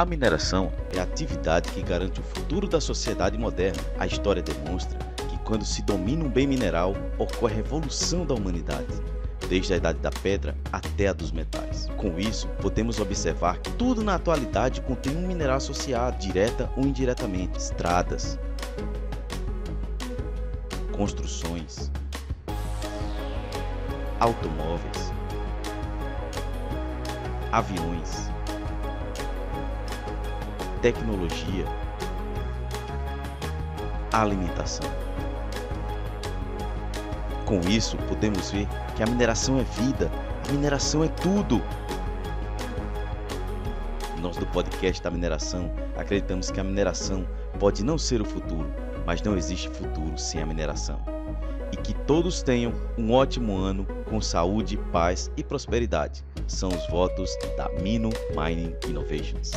A mineração é a atividade que garante o futuro da sociedade moderna. A história demonstra que quando se domina um bem mineral, ocorre a revolução da humanidade desde a Idade da Pedra até a dos metais. Com isso, podemos observar que tudo na atualidade contém um mineral associado, direta ou indiretamente: estradas, construções, automóveis, aviões, tecnologia, alimentação. Com isso, podemos ver que a mineração é vida, a mineração é tudo. Nós do podcast da mineração acreditamos que a mineração pode não ser o futuro, mas não existe futuro sem a mineração. E que todos tenham um ótimo ano com saúde, paz e prosperidade. São os votos da Mino Mining Innovations.